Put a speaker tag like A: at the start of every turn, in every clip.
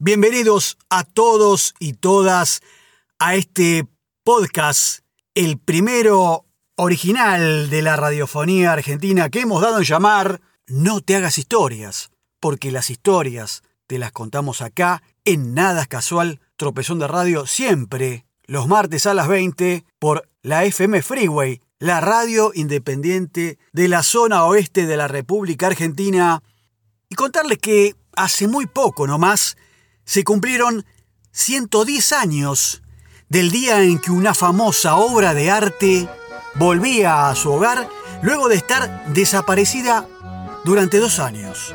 A: Bienvenidos a todos y todas a este podcast, el primero original de la radiofonía argentina que hemos dado en llamar No te hagas historias, porque las historias te las contamos acá en Nada Casual, Tropezón de Radio, siempre los martes a las 20 por la FM Freeway, la radio independiente de la zona oeste de la República Argentina, y contarles que hace muy poco nomás se cumplieron 110 años del día en que una famosa obra de arte volvía a su hogar luego de estar desaparecida durante dos años.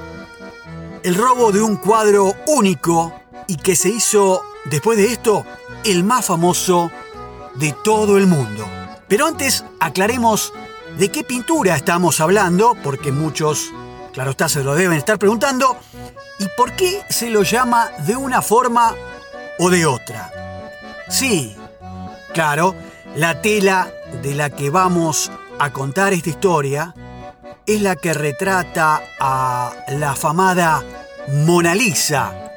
A: El robo de un cuadro único y que se hizo después de esto el más famoso de todo el mundo. Pero antes aclaremos de qué pintura estamos hablando, porque muchos, claro está, se lo deben estar preguntando, ¿Y por qué se lo llama de una forma o de otra? Sí, claro, la tela de la que vamos a contar esta historia es la que retrata a la afamada Mona Lisa,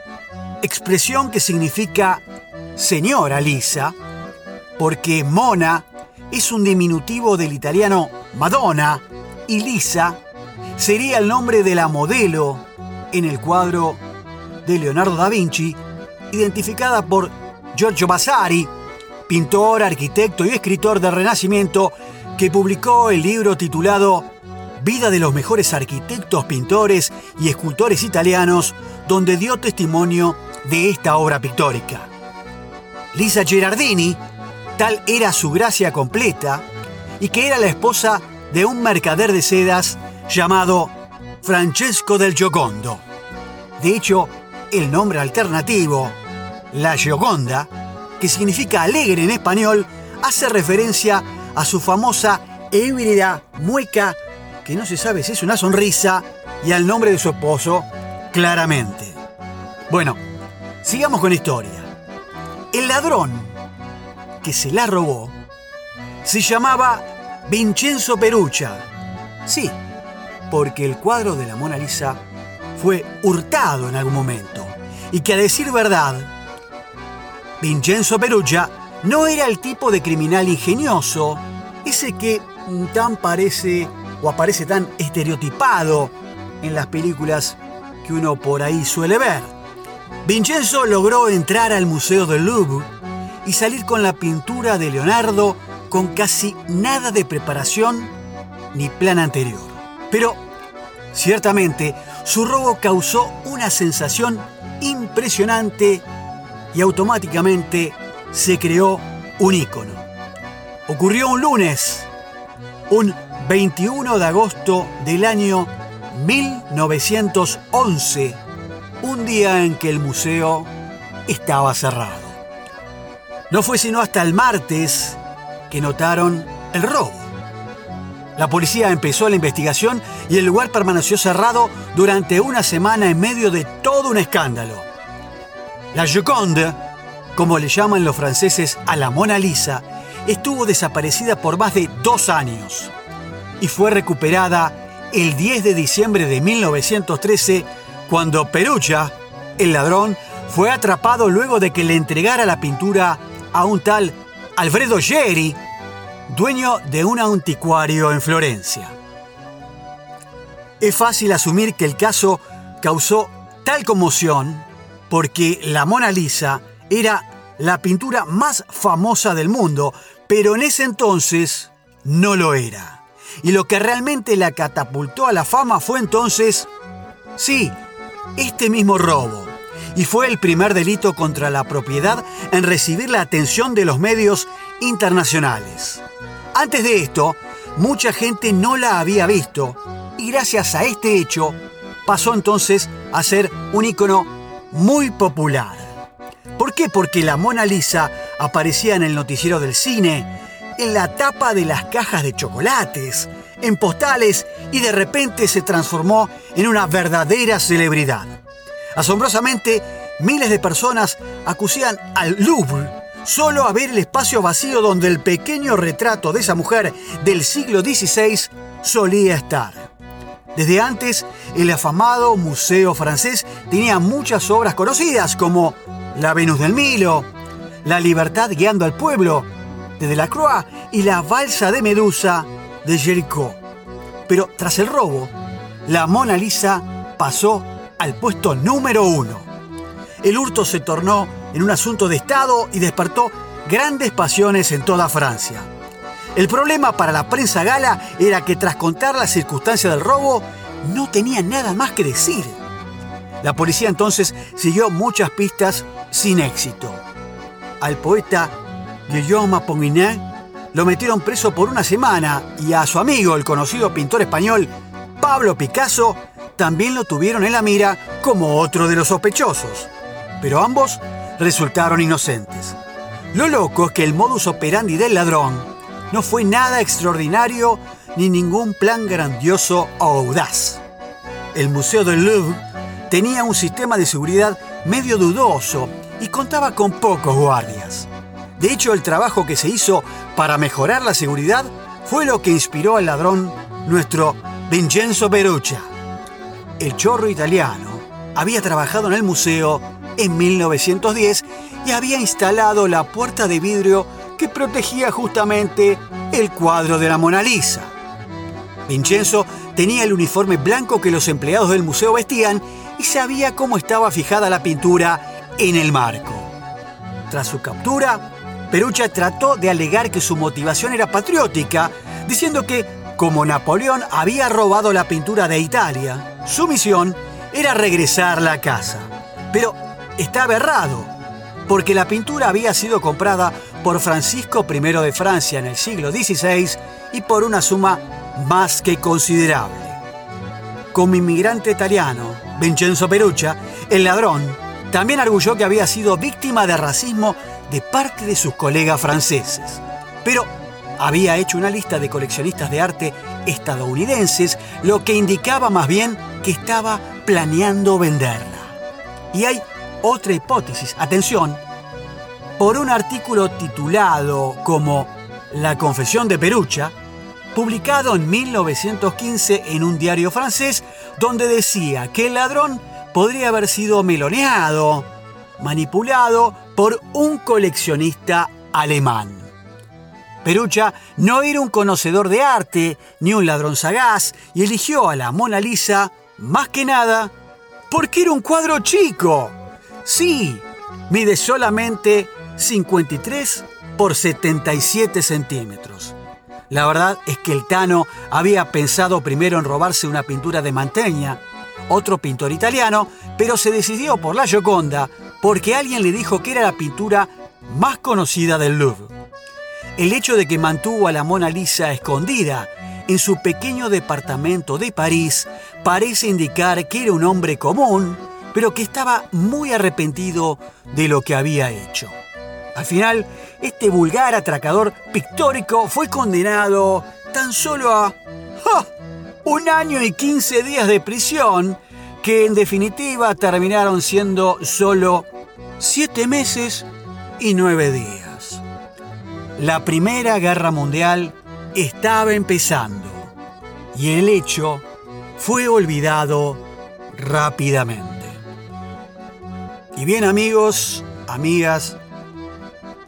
A: expresión que significa señora Lisa, porque Mona es un diminutivo del italiano Madonna y Lisa sería el nombre de la modelo en el cuadro de Leonardo da Vinci, identificada por Giorgio Vasari, pintor, arquitecto y escritor del Renacimiento, que publicó el libro titulado Vida de los mejores arquitectos, pintores y escultores italianos, donde dio testimonio de esta obra pictórica. Lisa Gerardini, tal era su gracia completa, y que era la esposa de un mercader de sedas llamado Francesco del Giocondo. De hecho, el nombre alternativo, la Gioconda, que significa alegre en español, hace referencia a su famosa híbrida mueca, que no se sabe si es una sonrisa, y al nombre de su esposo, claramente. Bueno, sigamos con la historia. El ladrón que se la robó se llamaba Vincenzo Perucha. Sí, porque el cuadro de la Mona Lisa fue hurtado en algún momento y que a decir verdad, Vincenzo Perugia no era el tipo de criminal ingenioso, ese que tan parece o aparece tan estereotipado en las películas que uno por ahí suele ver. Vincenzo logró entrar al Museo del Louvre y salir con la pintura de Leonardo con casi nada de preparación ni plan anterior. Pero, ciertamente, su robo causó una sensación impresionante y automáticamente se creó un ícono. Ocurrió un lunes, un 21 de agosto del año 1911, un día en que el museo estaba cerrado. No fue sino hasta el martes que notaron el robo. La policía empezó la investigación y el lugar permaneció cerrado durante una semana en medio de todo un escándalo. La Joconde, como le llaman los franceses a la Mona Lisa, estuvo desaparecida por más de dos años y fue recuperada el 10 de diciembre de 1913 cuando Perugia, el ladrón, fue atrapado luego de que le entregara la pintura a un tal Alfredo Geri, dueño de un anticuario en Florencia. Es fácil asumir que el caso causó tal conmoción porque la Mona Lisa era la pintura más famosa del mundo, pero en ese entonces no lo era. Y lo que realmente la catapultó a la fama fue entonces, sí, este mismo robo. Y fue el primer delito contra la propiedad en recibir la atención de los medios internacionales. Antes de esto, mucha gente no la había visto y gracias a este hecho pasó entonces a ser un icono muy popular. ¿Por qué? Porque la Mona Lisa aparecía en el noticiero del cine, en la tapa de las cajas de chocolates, en postales y de repente se transformó en una verdadera celebridad. Asombrosamente, miles de personas acusían al Louvre solo a ver el espacio vacío donde el pequeño retrato de esa mujer del siglo XVI solía estar. Desde antes, el afamado Museo francés tenía muchas obras conocidas como La Venus del Milo, La Libertad guiando al pueblo de Delacroix y La Balsa de Medusa de Jericho. Pero tras el robo, la Mona Lisa pasó al puesto número uno. El hurto se tornó en un asunto de Estado y despertó grandes pasiones en toda Francia. El problema para la prensa gala era que tras contar las circunstancias del robo, no tenía nada más que decir. La policía entonces siguió muchas pistas sin éxito. Al poeta Guillaume Apollinaire lo metieron preso por una semana y a su amigo, el conocido pintor español Pablo Picasso, también lo tuvieron en la mira como otro de los sospechosos. Pero ambos resultaron inocentes. Lo loco es que el modus operandi del ladrón no fue nada extraordinario ni ningún plan grandioso o audaz. El Museo del Louvre tenía un sistema de seguridad medio dudoso y contaba con pocos guardias. De hecho, el trabajo que se hizo para mejorar la seguridad fue lo que inspiró al ladrón nuestro Vincenzo Peruccia. El chorro italiano había trabajado en el museo en 1910 y había instalado la puerta de vidrio que protegía justamente el cuadro de la Mona Lisa. Vincenzo tenía el uniforme blanco que los empleados del museo vestían y sabía cómo estaba fijada la pintura en el marco. Tras su captura, Perucha trató de alegar que su motivación era patriótica, diciendo que, como Napoleón había robado la pintura de Italia, su misión era regresarla a casa. Pero está errado, porque la pintura había sido comprada por Francisco I de Francia en el siglo XVI y por una suma más que considerable. Como inmigrante italiano, Vincenzo Peruccia, el ladrón, también arguyó que había sido víctima de racismo de parte de sus colegas franceses. Pero había hecho una lista de coleccionistas de arte estadounidenses, lo que indicaba más bien que estaba planeando venderla. Y hay otra hipótesis, atención, por un artículo titulado como La confesión de Perucha, publicado en 1915 en un diario francés, donde decía que el ladrón podría haber sido meloneado, manipulado por un coleccionista alemán. Perucha no era un conocedor de arte ni un ladrón sagaz y eligió a la Mona Lisa más que nada porque era un cuadro chico. Sí, mide solamente 53 por 77 centímetros. La verdad es que el Tano había pensado primero en robarse una pintura de Mantegna, otro pintor italiano, pero se decidió por la Gioconda porque alguien le dijo que era la pintura más conocida del Louvre. El hecho de que mantuvo a la Mona Lisa escondida en su pequeño departamento de París parece indicar que era un hombre común, pero que estaba muy arrepentido de lo que había hecho. Al final, este vulgar atracador pictórico fue condenado tan solo a un año y 15 días de prisión, que en definitiva terminaron siendo solo siete meses y nueve días. La Primera Guerra Mundial estaba empezando y el hecho fue olvidado rápidamente. Y bien amigos, amigas,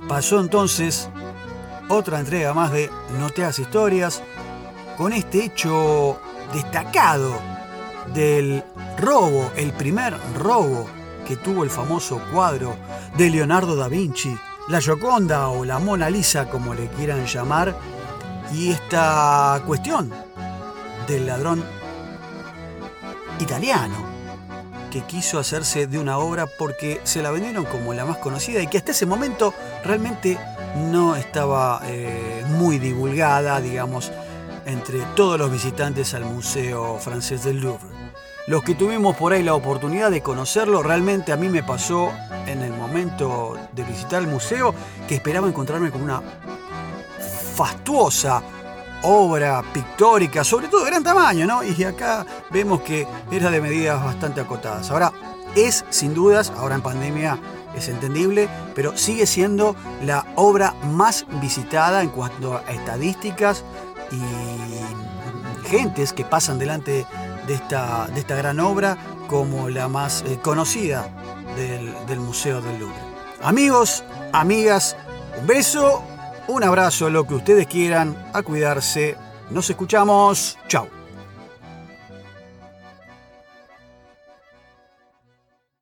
A: pasó entonces otra entrega más de No te hagas historias con este hecho destacado del robo, el primer robo que tuvo el famoso cuadro de Leonardo da Vinci, la Gioconda o la Mona Lisa como le quieran llamar, y esta cuestión del ladrón italiano que quiso hacerse de una obra porque se la vendieron como la más conocida y que hasta ese momento realmente no estaba eh, muy divulgada, digamos, entre todos los visitantes al Museo Francés del Louvre. Los que tuvimos por ahí la oportunidad de conocerlo, realmente a mí me pasó en el momento de visitar el museo que esperaba encontrarme con una fastuosa obra pictórica, sobre todo de gran tamaño, ¿no? Y acá vemos que era de medidas bastante acotadas. Ahora, es sin dudas, ahora en pandemia es entendible, pero sigue siendo la obra más visitada en cuanto a estadísticas y gentes que pasan delante de esta, de esta gran obra como la más eh, conocida del, del Museo del Louvre. Amigos, amigas, un beso, un abrazo, lo que ustedes quieran, a cuidarse. Nos escuchamos. Chao.